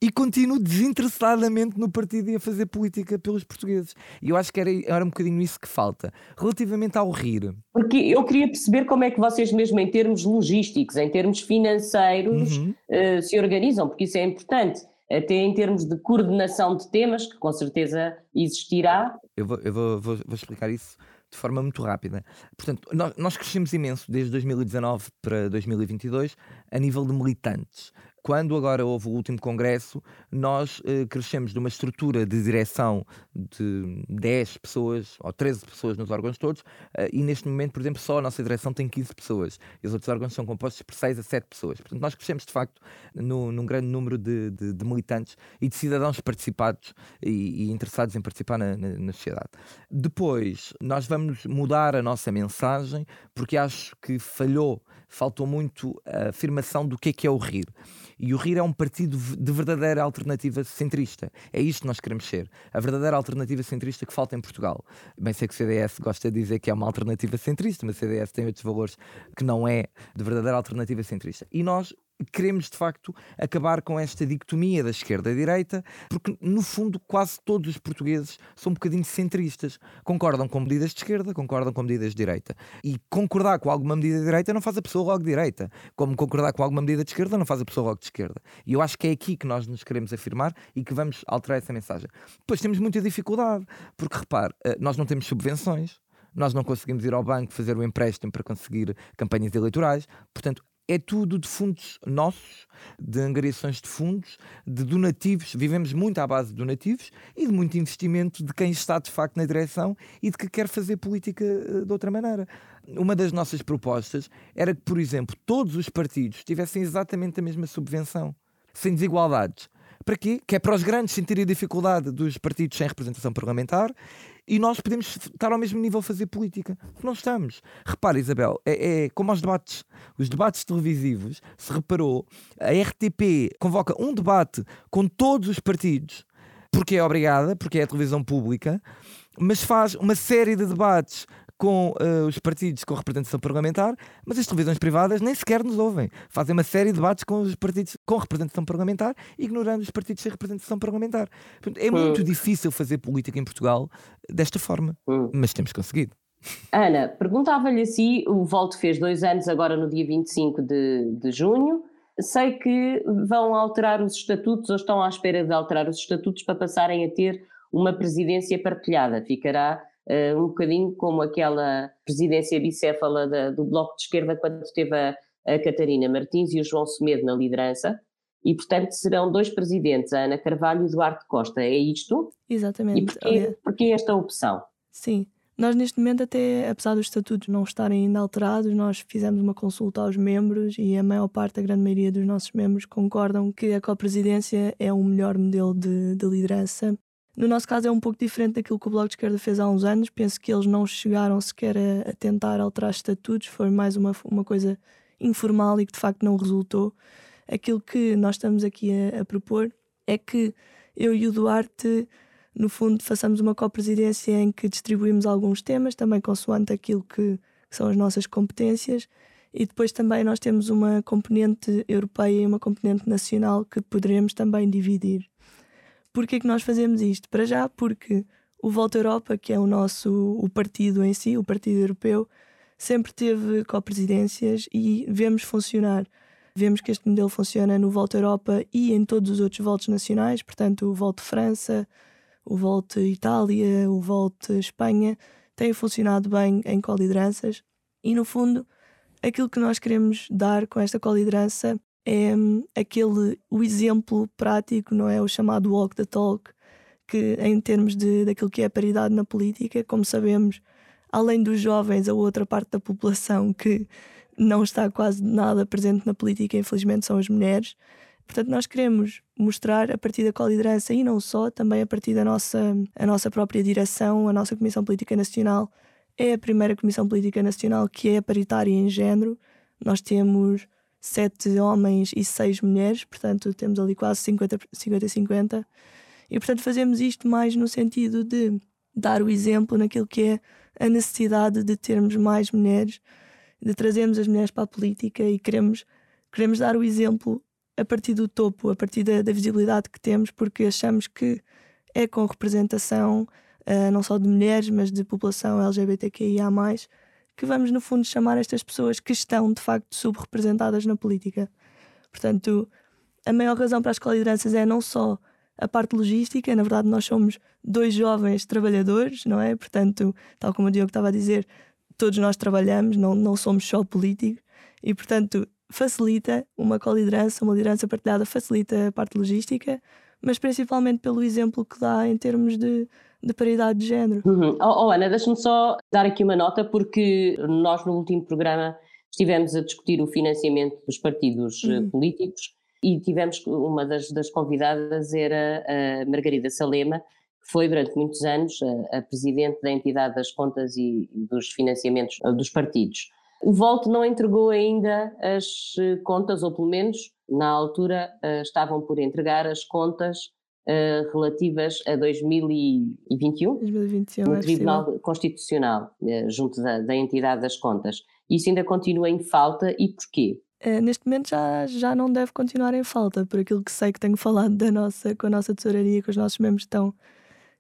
e continuo desinteressadamente no partido e a fazer política pelos portugueses. E eu acho que era, era um bocadinho isso que falta. Relativamente ao rir. Porque eu queria perceber como é que vocês, mesmo em termos logísticos, em termos financeiros, uhum. uh, se organizam, porque isso é importante. Até em termos de coordenação de temas, que com certeza existirá. Eu vou, eu vou, vou, vou explicar isso de forma muito rápida. Portanto, nós, crescemos imenso desde 2019 para 2022 a nível de militantes quando agora houve o último congresso, nós uh, crescemos de uma estrutura de direção de 10 pessoas ou 13 pessoas nos órgãos todos, uh, e neste momento, por exemplo, só a nossa direção tem 15 pessoas, e os outros órgãos são compostos por 6 a 7 pessoas. Portanto, nós crescemos de facto no, num grande número de, de, de, militantes e de cidadãos participados e, e interessados em participar na, na, na sociedade. Depois, nós vamos mudar a nossa mensagem, porque acho que falhou, faltou muito a afirmação do que é que é o rir. E o RIR é um partido de verdadeira alternativa centrista. É isto que nós queremos ser. A verdadeira alternativa centrista que falta em Portugal. Bem sei que o CDS gosta de dizer que é uma alternativa centrista, mas o CDS tem outros valores que não é de verdadeira alternativa centrista. E nós queremos de facto acabar com esta dicotomia da esquerda e direita, porque no fundo quase todos os portugueses são um bocadinho centristas. Concordam com medidas de esquerda, concordam com medidas de direita. E concordar com alguma medida de direita não faz a pessoa logo de direita, como concordar com alguma medida de esquerda não faz a pessoa logo de esquerda. E eu acho que é aqui que nós nos queremos afirmar e que vamos alterar essa mensagem. Depois temos muita dificuldade, porque repare, eh, nós não temos subvenções, nós não conseguimos ir ao banco fazer o empréstimo para conseguir campanhas eleitorais, portanto, é tudo de fundos nossos, de angariações de fundos, de donativos. Vivemos muito à base de donativos e de muito investimento de quem está de facto na direção e de que quer fazer política eh, de outra maneira. Uma das nossas propostas era que, por exemplo, todos os partidos tivessem exatamente a mesma subvenção, sem desigualdades. Para quê? Que é para os grandes sentirem a dificuldade dos partidos sem representação parlamentar e nós podemos estar ao mesmo nível a fazer política. Não estamos. Repara, Isabel, é, é como aos debates. Os debates televisivos, se reparou, a RTP convoca um debate com todos os partidos, porque é obrigada, porque é a televisão pública, mas faz uma série de debates com uh, os partidos com representação parlamentar, mas as televisões privadas nem sequer nos ouvem. Fazem uma série de debates com os partidos com representação parlamentar, ignorando os partidos sem representação parlamentar. É muito hum. difícil fazer política em Portugal desta forma, hum. mas temos conseguido. Ana, perguntava-lhe assim: o Volto fez dois anos agora no dia 25 de, de junho. Sei que vão alterar os estatutos ou estão à espera de alterar os estatutos para passarem a ter uma presidência partilhada. Ficará uh, um bocadinho como aquela presidência bicéfala da, do Bloco de Esquerda quando teve a, a Catarina Martins e o João Semedo na liderança. E, portanto, serão dois presidentes, a Ana Carvalho e o Duarte Costa. É isto? Exatamente. E porquê, porquê esta opção? Sim. Nós, neste momento, até apesar dos estatutos não estarem ainda alterados, nós fizemos uma consulta aos membros e a maior parte, a grande maioria dos nossos membros concordam que a copresidência é o melhor modelo de, de liderança no nosso caso é um pouco diferente daquilo que o Bloco de Esquerda fez há uns anos. Penso que eles não chegaram sequer a, a tentar alterar estatutos, foi mais uma, uma coisa informal e que de facto não resultou. Aquilo que nós estamos aqui a, a propor é que eu e o Duarte, no fundo, façamos uma copresidência em que distribuímos alguns temas, também consoante aquilo que, que são as nossas competências, e depois também nós temos uma componente europeia e uma componente nacional que poderemos também dividir. Porquê que nós fazemos isto? Para já, porque o Volta Europa, que é o nosso o partido em si, o Partido Europeu, sempre teve co-presidências e vemos funcionar. Vemos que este modelo funciona no Volta Europa e em todos os outros voltos nacionais, portanto, o Volta França, o Volta Itália, o Volta Espanha, tem funcionado bem em co-lideranças. E, no fundo, aquilo que nós queremos dar com esta co-liderança é aquele o exemplo prático, não é? O chamado walk the talk, que em termos de, daquilo que é a paridade na política, como sabemos, além dos jovens, a outra parte da população que não está quase nada presente na política, infelizmente, são as mulheres. Portanto, nós queremos mostrar a partir da coliderança e não só, também a partir da nossa, a nossa própria direção, a nossa Comissão Política Nacional. É a primeira Comissão Política Nacional que é paritária em género. Nós temos sete homens e seis mulheres, portanto temos ali quase 50-50. E portanto fazemos isto mais no sentido de dar o exemplo naquilo que é a necessidade de termos mais mulheres, de trazermos as mulheres para a política e queremos, queremos dar o exemplo a partir do topo, a partir da, da visibilidade que temos, porque achamos que é com representação uh, não só de mulheres, mas de população LGBTQIA que vamos, no fundo, chamar estas pessoas que estão, de facto, subrepresentadas na política. Portanto, a maior razão para as colideranças é não só a parte logística, na verdade, nós somos dois jovens trabalhadores, não é? Portanto, tal como o Diogo estava a dizer, todos nós trabalhamos, não, não somos só políticos, e, portanto, facilita uma coliderança, uma liderança partilhada, facilita a parte logística, mas principalmente pelo exemplo que dá em termos de de paridade de género. Uhum. Oh, oh, Ana, deixa-me só dar aqui uma nota, porque nós no último programa estivemos a discutir o financiamento dos partidos eh, uhum. políticos e tivemos uma das, das, convidadas era a Margarida Salema, que foi durante muitos anos a, a presidente da entidade das contas e dos financiamentos eh, dos partidos. O Volto não entregou ainda as eh, contas, ou pelo menos na altura estavam por entregar as contas uh, relativas a 2021, 2021 no Tribunal possível. Constitucional, uh, junto da, da, entidade das contas. Isso ainda continua em falta e porquê? uh, neste momento já, já não deve continuar em falta, por aquilo que sei que tenho falado da nossa, com a nossa tesouraria, com os nossos membros estão.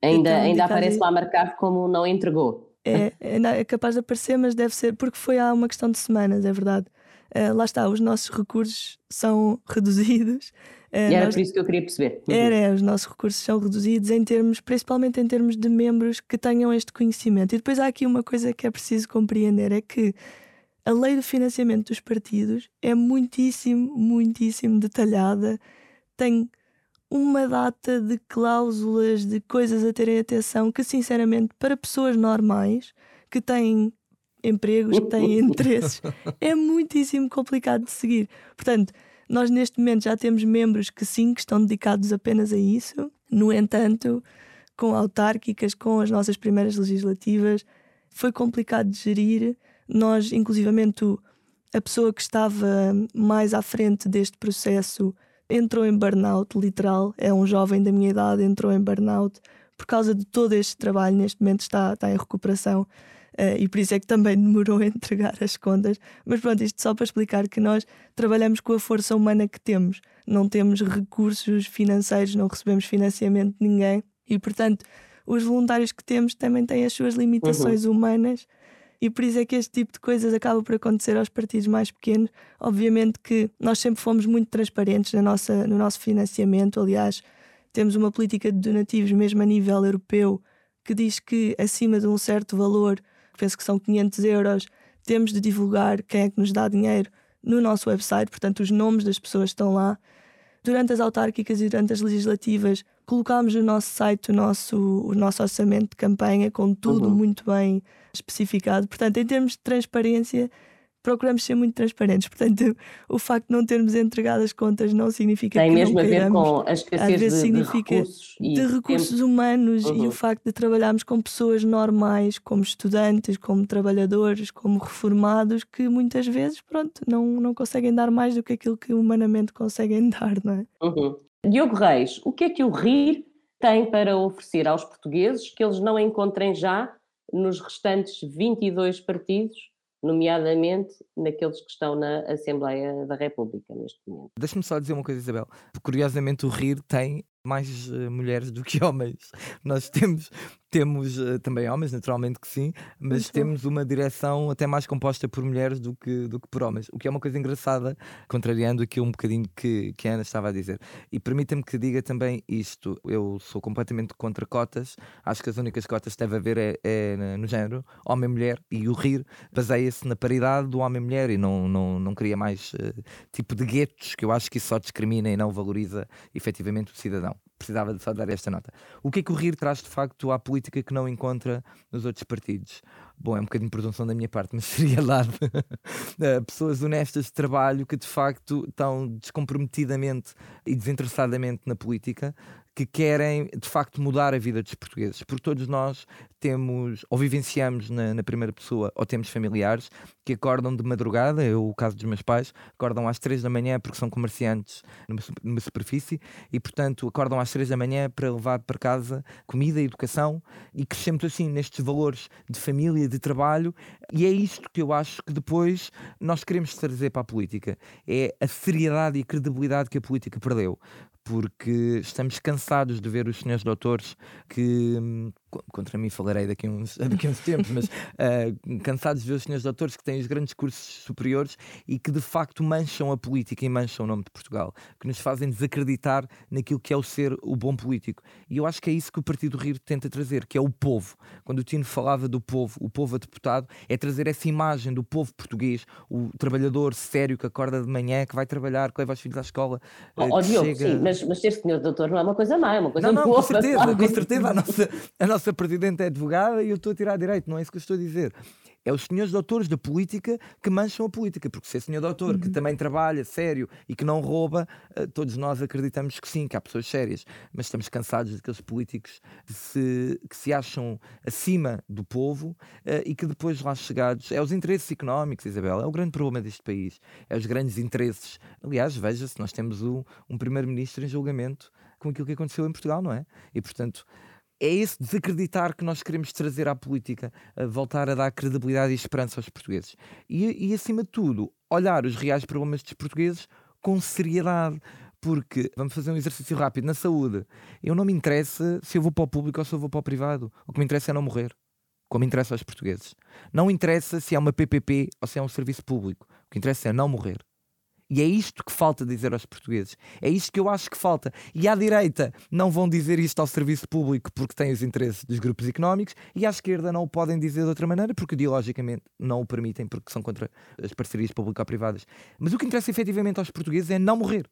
Ainda, ainda aparece lá marcado como não entregou. É, é, é capaz de aparecer, mas deve ser porque foi há uma questão de semanas, é verdade. Uh, lá está, os nossos recursos são reduzidos. Uh, e era nós... por isso que eu queria perceber. Uhum. Era, os nossos recursos são reduzidos em termos, principalmente em termos de membros que tenham este conhecimento. E depois há aqui uma coisa que é preciso compreender: é que a lei do financiamento dos partidos é muitíssimo, muitíssimo detalhada, tem uma data de cláusulas, de coisas a terem atenção que, sinceramente, para pessoas normais que têm empregos, que têm interesses, é muitíssimo complicado de seguir. Portanto, nós neste momento já temos membros que sim, que estão dedicados apenas a isso. No entanto, com autárquicas, com as nossas primeiras legislativas, foi complicado de gerir nós, inclusivamente, a pessoa que estava mais à frente deste processo entrou em burnout, literal. É um jovem da minha idade, entrou em burnout por causa de todo este trabalho. Neste momento está, está em recuperação. Uh, e por isso é que também demorou a entregar as contas. Mas pronto, isto só para explicar que nós trabalhamos com a força humana que temos, não temos recursos financeiros, não recebemos financiamento de ninguém e, portanto, os voluntários que temos também têm as suas limitações uhum. humanas e por isso é que este tipo de coisas acaba por acontecer aos partidos mais pequenos. Obviamente que nós sempre fomos muito transparentes na nossa, no nosso financiamento, aliás, temos uma política de donativos mesmo a nível europeu que diz que acima de um certo valor, penso que são 500 euros, temos de divulgar quem é que nos dá dinheiro no nosso website, portanto os nomes das pessoas estão lá. Durante as autárquicas e durante as legislativas, colocámos no nosso site o nosso, o nosso orçamento de campanha com tudo uhum. muito bem especificado. Portanto, em termos de transparência, procuramos ser muito transparentes. Portanto, o facto de não termos entregado as contas não significa Tem que mesmo não a ver com a escassez de, significa de recursos, de recursos humanos uhum. e o facto de trabalharmos com pessoas normais, como estudantes, como trabalhadores, como reformados, que muitas vezes, pronto, não, não conseguem dar mais do que aquilo que humanamente conseguem dar, não é? Uhum. Diogo Reis, o que é que o RIR tem para oferecer aos portugueses que eles não encontrem já nos restantes 22 partidos, nomeadamente naqueles que estão na Assembleia da República neste momento. Deixa-me só dizer uma coisa, Isabel. Curiosamente, o RIR tem mais uh, mulheres do que homens. Nós temos temos uh, também homens, naturalmente que sim, mas Isso. temos uma direção até mais composta por mulheres do que, do que por homens, o que é uma coisa engraçada, contrariando aqui um bocadinho que, que a Ana estava a dizer. E permita-me que diga também isto: eu sou completamente contra cotas, acho que as únicas cotas que deve haver é, é no género, homem-mulher, e o rir baseia-se na paridade do homem-mulher e não, não, não cria mais uh, tipo de guetos, que eu acho que isso só discrimina e não valoriza efetivamente o cidadão precisava de só dar esta nota. O que é que o RIR traz de facto à política que não encontra nos outros partidos? Bom, é um bocadinho de presunção da minha parte, mas seria lá de pessoas honestas de trabalho que de facto estão descomprometidamente e desinteressadamente na política, que querem de facto mudar a vida dos portugueses, porque todos nós temos ou vivenciamos na, na, primeira pessoa ou temos familiares que acordam de madrugada, eu o caso dos meus pais, acordam às três da manhã porque são comerciantes numa, numa superfície e portanto acordam às três da manhã para levar para casa comida educação e crescemos assim nestes valores de família, de trabalho e é isto que eu acho que depois nós queremos trazer para a política, é a seriedade e a credibilidade que a política perdeu porque estamos cansados de ver os senhores doutores que, hum, contra mim falarei daqui a uns, daqui a uns tempos, mas uh, cansados de ver os senhores doutores que têm os grandes cursos superiores e que de facto mancham a política e mancham o nome de Portugal, que nos fazem desacreditar naquilo que é o ser o bom político. E eu acho que é isso que o Partido Rir tenta trazer, que é o povo. Quando o Tino falava do povo, o povo a deputado, é trazer essa imagem do povo português, o trabalhador sério que acorda de manhã, que vai trabalhar, que leva os filhos à escola. Oh, oh Diogo, chega... sim, mas, mas ser senhor doutor não é uma coisa má, é uma coisa não, não, boa. Com certeza, com certeza a nossa, a nossa presidente é advogada e eu estou a tirar direito, não é isso que eu estou a dizer é os senhores doutores da política que mancham a política, porque se é senhor doutor uhum. que também trabalha sério e que não rouba, eh, todos nós acreditamos que sim, que há pessoas sérias, mas estamos cansados daqueles políticos que se, que se acham acima do povo eh, e que depois lá chegados, é os interesses económicos, Isabel, é o grande problema deste país, é os grandes interesses. Aliás, veja-se, nós temos um, um primeiro-ministro em julgamento com aquilo que aconteceu em Portugal, não é? E portanto é esse desacreditar que nós queremos trazer à política, a voltar a dar credibilidade e esperança aos portugueses. E, e acima de tudo, olhar os reais problemas dos portugueses com seriedade. Porque, vamos fazer um exercício rápido, na saúde, eu não me interessa se eu vou para o público ou se eu vou para o privado. O que me interessa é não morrer, como interessa aos portugueses. Não interessa se é uma PPP ou se é um serviço público. O que interessa é não morrer. E é isto que falta dizer aos portugueses. É isto que eu acho que falta. E à direita não vão dizer isto ao serviço público porque têm os interesses dos grupos económicos, e à esquerda não o podem dizer de outra maneira porque ideologicamente não o permitem, porque são contra as parcerias público-privadas. Mas o que interessa efetivamente aos portugueses é não morrer.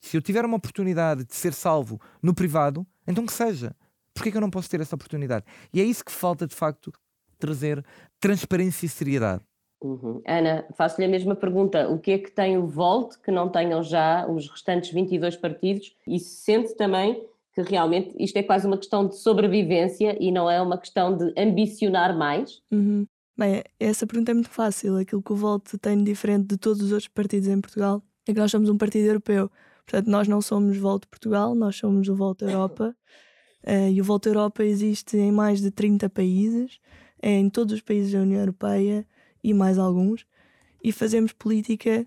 Se eu tiver uma oportunidade de ser salvo no privado, então que seja. Porquê que eu não posso ter essa oportunidade? E é isso que falta, de facto, trazer transparência e seriedade. Uhum. Ana, faço-lhe a mesma pergunta. O que é que tem o Volt que não tenham já os restantes 22 partidos? E se sente também que realmente isto é quase uma questão de sobrevivência e não é uma questão de ambicionar mais? Uhum. Bem, essa pergunta é muito fácil. Aquilo que o Volt tem diferente de todos os outros partidos em Portugal é que nós somos um partido europeu. Portanto, nós não somos Volta Portugal, nós somos o Volta Europa. Uh, e o Volta Europa existe em mais de 30 países, é em todos os países da União Europeia e mais alguns. E fazemos política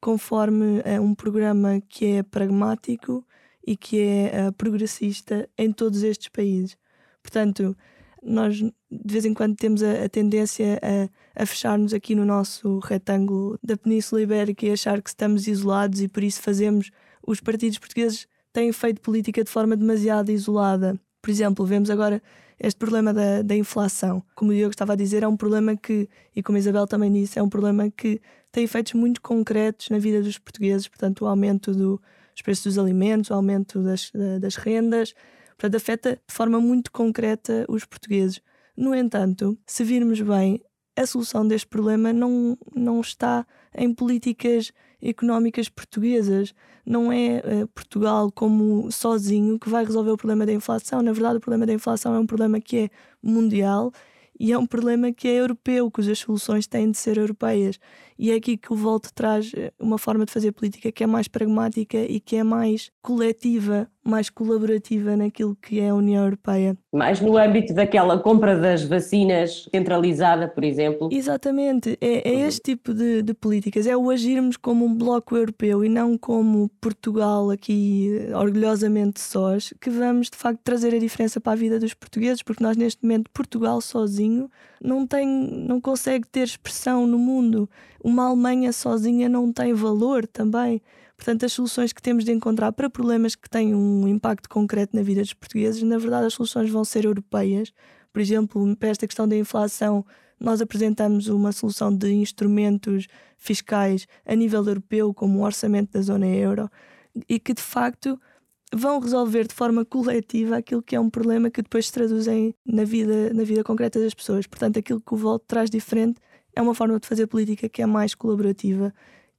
conforme uh, um programa que é pragmático e que é uh, progressista em todos estes países. Portanto, nós de vez em quando temos a, a tendência a, a fechar-nos aqui no nosso retângulo da Península Ibérica e achar que estamos isolados e por isso fazemos os partidos portugueses têm feito política de forma demasiado isolada. Por exemplo, vemos agora este problema da, da inflação. Como o Diogo estava a dizer, é um problema que, e como a Isabel também disse, é um problema que tem efeitos muito concretos na vida dos portugueses, portanto, o aumento do, dos preços dos alimentos, o aumento das, das rendas, portanto, afeta de forma muito concreta os portugueses. No entanto, se virmos bem, a solução deste problema não, não está em políticas económicas portuguesas. Não é uh, Portugal como sozinho que vai resolver o problema da inflação. Na verdade, o problema da inflação é um problema que é mundial e é um problema que é europeu, cujas soluções têm de ser europeias. E é aqui que o Volte traz eh, uma forma de fazer política que é mais pragmática e que é mais coletiva, mais colaborativa naquilo que é a União Europeia. Mais no âmbito daquela compra das vacinas centralizada, por exemplo. Exatamente, é, é uhum. este tipo de, de, políticas, é o agirmos como um bloco europeu e não como Portugal aqui eh, orgulhosamente sós, que vamos de facto trazer a diferença para a vida dos portugueses, porque nós neste momento, Portugal sozinho, não, tem, não consegue ter expressão no mundo. Uma Alemanha sozinha não tem valor também. Portanto, as soluções que temos de encontrar para problemas que têm um impacto concreto na vida dos portugueses, na verdade, as soluções vão ser europeias. Por exemplo, para esta questão da inflação, nós apresentamos uma solução de instrumentos fiscais a nível europeu, como o orçamento da zona euro, e que de facto vão resolver de forma coletiva aquilo que é um problema que depois se traduzem na vida, na vida concreta das pessoas. Portanto, aquilo que o Voto traz diferente é uma forma de fazer política que é mais colaborativa,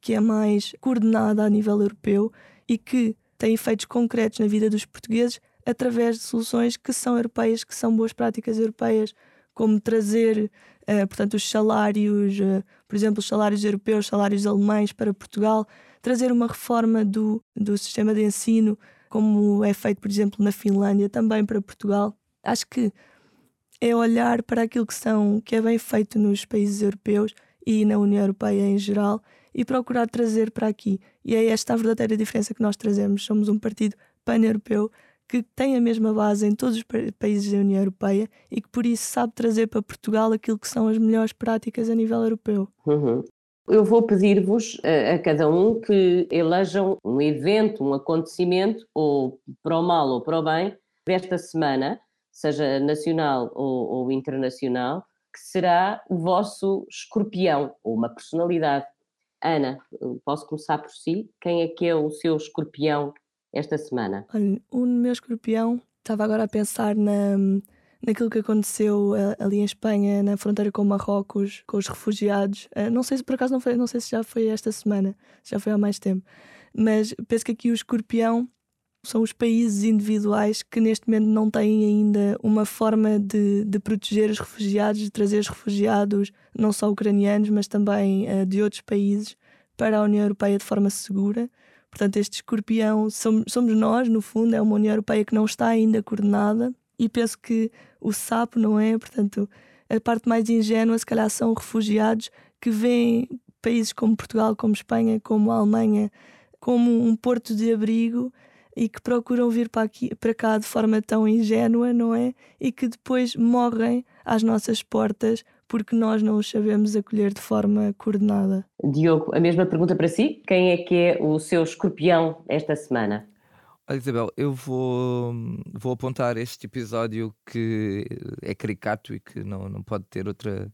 que é mais coordenada a nível europeu e que tem efeitos concretos na vida dos portugueses através de soluções que são europeias, que são boas práticas europeias, como trazer, uh, portanto, os salários, uh, por exemplo, os salários europeus, salários alemães para Portugal, trazer uma reforma do, do sistema de ensino, como é feito, por exemplo, na Finlândia, também para Portugal. Acho que é olhar para aquilo que são que é bem feito nos países europeus e na União Europeia em geral e procurar trazer para aqui. E é esta a verdadeira diferença que nós trazemos. Somos um partido pan-europeu que tem a mesma base em todos os países da União Europeia e que por isso sabe trazer para Portugal aquilo que são as melhores práticas a nível europeu. Uhum. Eu vou pedir-vos a, a, cada um que elejam um evento, um acontecimento, ou para o mal ou para o bem, desta semana, seja nacional ou, ou internacional, que será o vosso escorpião, ou uma personalidade. Ana, posso começar por si? Quem é que é o seu escorpião esta semana? Olha, o meu escorpião, estava agora a pensar na, naquilo que aconteceu uh, ali em Espanha, na fronteira com Marrocos, com os refugiados. Uh, não sei se por acaso não foi, não sei se já foi esta semana, já foi há mais tempo. Mas penso que aqui o escorpião são os países individuais que neste momento não têm ainda uma forma de, de proteger os refugiados, de trazer os refugiados, não só ucranianos, mas também uh, de outros países, para a União Europeia de forma segura. Portanto, este escorpião somos, somos nós, no fundo, é uma União Europeia que não está ainda coordenada e penso que o sapo não é, portanto, a parte mais ingênua, se calhar, são refugiados que vêm países como Portugal, como Espanha, como Alemanha, como um porto de abrigo e que procuram vir para, aqui, para cá de forma tão ingênua, não é? E que depois morrem às nossas portas porque nós não os sabemos acolher de forma coordenada. Diogo, a mesma pergunta para si. Quem é que é o seu escorpião esta semana? Olha, Isabel, eu vou, vou apontar este episódio que é caricato e que não, não pode ter outra.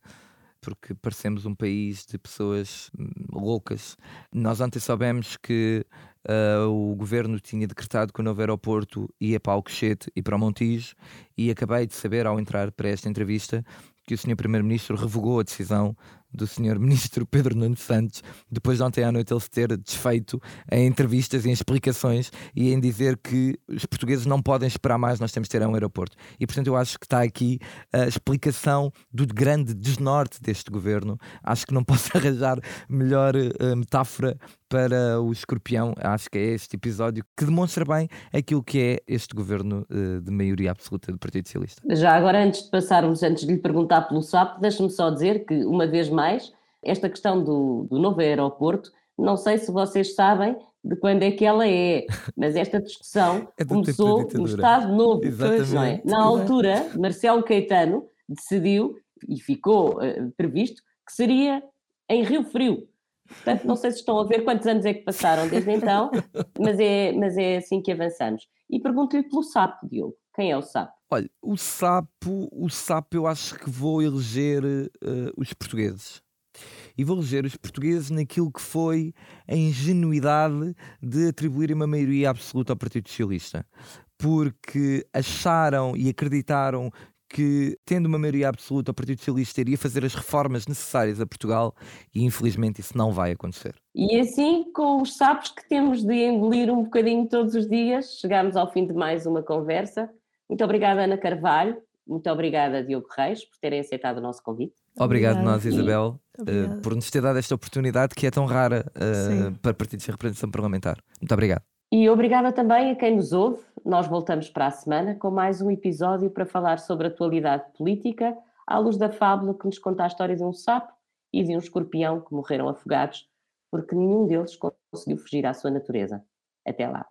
Porque parecemos um país de pessoas loucas. Nós ontem soubemos que uh, o governo tinha decretado que o novo aeroporto ia para Alcochete e para o Montijo, e acabei de saber, ao entrar para esta entrevista, que o Sr. Primeiro-Ministro revogou a decisão do Sr. Ministro Pedro Nuno Santos, depois de ontem à noite ele se ter desfeito em entrevistas em explicações e em dizer que os portugueses não podem esperar mais, nós temos de ter um aeroporto. E portanto eu acho que está aqui a explicação do grande desnorte deste governo. Acho que não posso arranjar melhor uh, metáfora para o escorpião. Acho que é este episódio que demonstra bem aquilo que é este governo uh, de maioria absoluta do Partido Socialista. Já agora, antes de passarmos, antes de lhe perguntar pelo SAP, deixe-me só dizer que, uma vez mais, esta questão do, do novo aeroporto, não sei se vocês sabem de quando é que ela é, mas esta discussão é começou no Estado Novo. Não é? Na altura, Marcelo Caetano decidiu, e ficou uh, previsto, que seria em Rio Frio. Portanto, não sei se estão a ver quantos anos é que passaram desde então, mas é, mas é assim que avançamos. E pergunto-lhe pelo SAP, Diogo. Quem é o SAP? Olha, o sapo, o sapo eu acho que vou eleger uh, os portugueses. E vou eleger os portugueses naquilo que foi a ingenuidade de atribuir uma maioria absoluta ao Partido Socialista. Porque acharam e acreditaram que, tendo uma maioria absoluta, o Partido Socialista iria fazer as reformas necessárias a Portugal e, infelizmente, isso não vai acontecer. E assim, com os sapos que temos de engolir um bocadinho todos os dias, chegamos ao fim de mais uma conversa. Muito obrigada, Ana Carvalho. Muito obrigada, Diogo Reis, por terem aceitado o nosso convite. Obrigado, Obrigada. nós, Isabel, uh, por nos ter dado esta oportunidade que é tão rara uh, para partidos de representação parlamentar. Muito obrigado. E obrigada também a quem nos ouve. Nós voltamos para a semana com mais um episódio para falar sobre a atualidade política, à luz da fábula que nos conta a história de um sapo e de um escorpião que morreram afogados porque nenhum deles conseguiu fugir à sua natureza. Até lá.